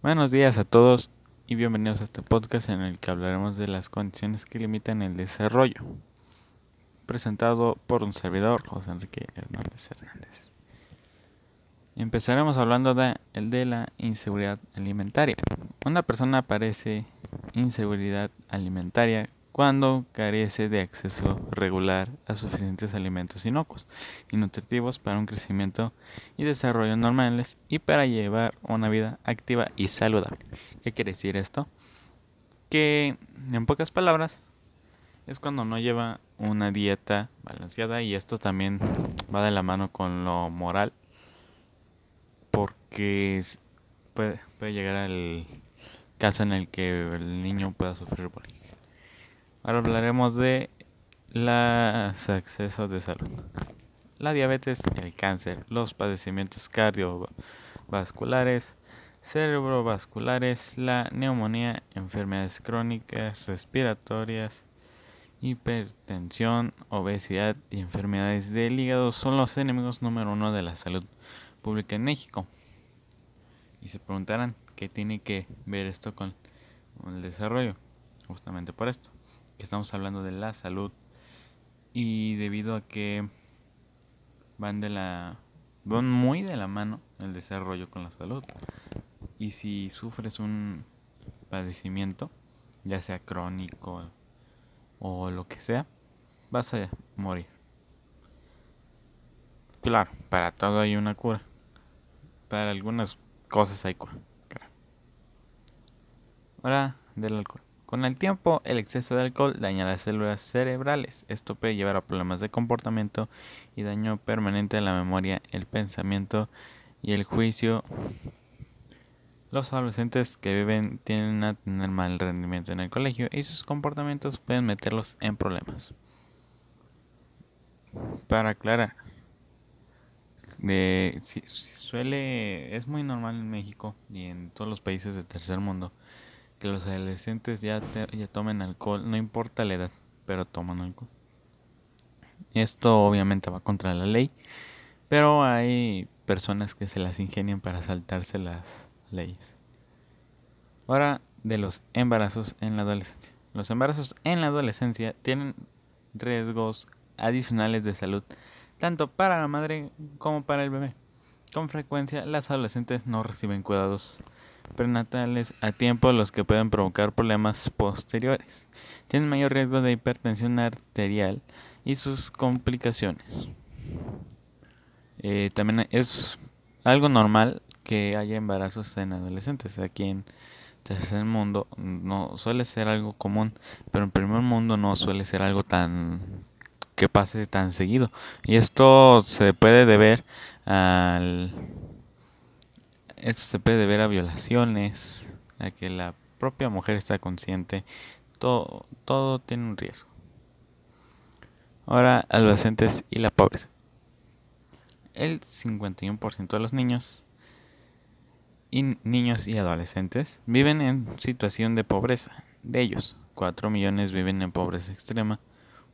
Buenos días a todos y bienvenidos a este podcast en el que hablaremos de las condiciones que limitan el desarrollo. Presentado por un servidor, José Enrique Hernández Hernández. Empezaremos hablando de, de la inseguridad alimentaria. Una persona padece inseguridad alimentaria cuando carece de acceso regular a suficientes alimentos inocuos y nutritivos para un crecimiento y desarrollo normales y para llevar una vida activa y saludable. ¿Qué quiere decir esto? Que en pocas palabras es cuando no lleva una dieta balanceada y esto también va de la mano con lo moral porque puede, puede llegar al caso en el que el niño pueda sufrir bullying. Ahora hablaremos de los accesos de salud. La diabetes, el cáncer, los padecimientos cardiovasculares, cerebrovasculares, la neumonía, enfermedades crónicas, respiratorias, hipertensión, obesidad y enfermedades del hígado son los enemigos número uno de la salud pública en México. Y se preguntarán qué tiene que ver esto con el desarrollo. Justamente por esto que estamos hablando de la salud y debido a que van de la van muy de la mano el desarrollo con la salud. Y si sufres un padecimiento ya sea crónico o lo que sea vas a morir. Claro para todo hay una cura. Para algunas cosas hay cura ahora del alcohol con el tiempo, el exceso de alcohol daña las células cerebrales. Esto puede llevar a problemas de comportamiento y daño permanente a la memoria, el pensamiento y el juicio. Los adolescentes que viven tienden a tener mal rendimiento en el colegio y sus comportamientos pueden meterlos en problemas. Para aclarar, suele es muy normal en México y en todos los países del tercer mundo que los adolescentes ya, ya tomen alcohol, no importa la edad, pero toman alcohol. Esto obviamente va contra la ley, pero hay personas que se las ingenian para saltarse las leyes. Ahora de los embarazos en la adolescencia. Los embarazos en la adolescencia tienen riesgos adicionales de salud, tanto para la madre como para el bebé. Con frecuencia las adolescentes no reciben cuidados prenatales a tiempo los que pueden provocar problemas posteriores. Tienen mayor riesgo de hipertensión arterial y sus complicaciones. Eh, también es algo normal que haya embarazos en adolescentes. Aquí en tercer mundo no suele ser algo común, pero en primer mundo no suele ser algo tan que pase tan seguido. Y esto se puede deber al esto se puede deber a violaciones, a que la propia mujer está consciente. Todo, todo tiene un riesgo. Ahora, adolescentes y la pobreza. El 51% de los niños y niños y adolescentes viven en situación de pobreza. De ellos, 4 millones viven en pobreza extrema.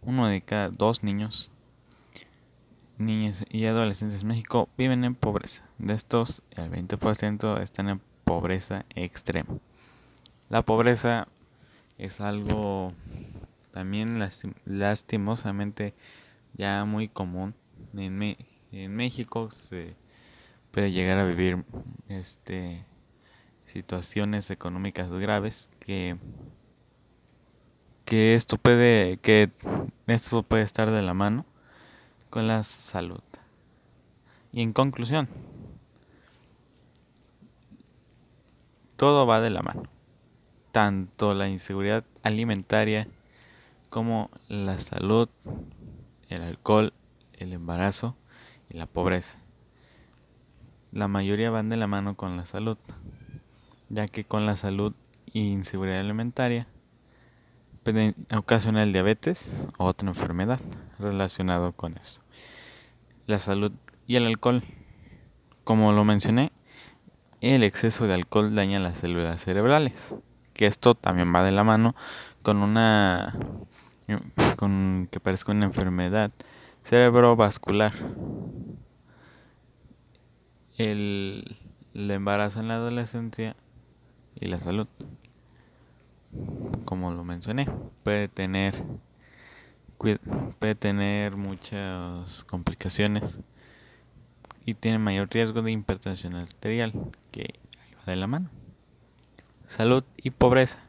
Uno de cada dos niños niñas y adolescentes en México viven en pobreza. De estos, el 20% están en pobreza extrema. La pobreza es algo también lastimosamente ya muy común. En, en México se puede llegar a vivir este situaciones económicas graves que que esto puede que esto puede estar de la mano con la salud. Y en conclusión, todo va de la mano. Tanto la inseguridad alimentaria como la salud, el alcohol, el embarazo y la pobreza. La mayoría van de la mano con la salud, ya que con la salud e inseguridad alimentaria pueden ocasionar diabetes o otra enfermedad relacionado con esto. La salud y el alcohol. Como lo mencioné, el exceso de alcohol daña las células cerebrales, que esto también va de la mano con una con que parezca una enfermedad cerebrovascular. El, el embarazo en la adolescencia y la salud. Como lo mencioné, puede tener puede tener muchas complicaciones y tiene mayor riesgo de hipertensión arterial, que va de la mano. Salud y pobreza.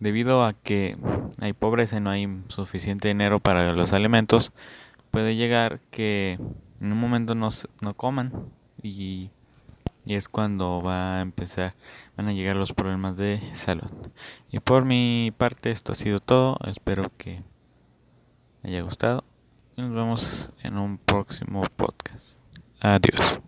Debido a que hay pobreza y no hay suficiente dinero para los alimentos, puede llegar que en un momento no, no coman y, y es cuando va a empezar, van a llegar los problemas de salud. Y por mi parte esto ha sido todo, espero que haya gustado y nos vemos en un próximo podcast. Adiós.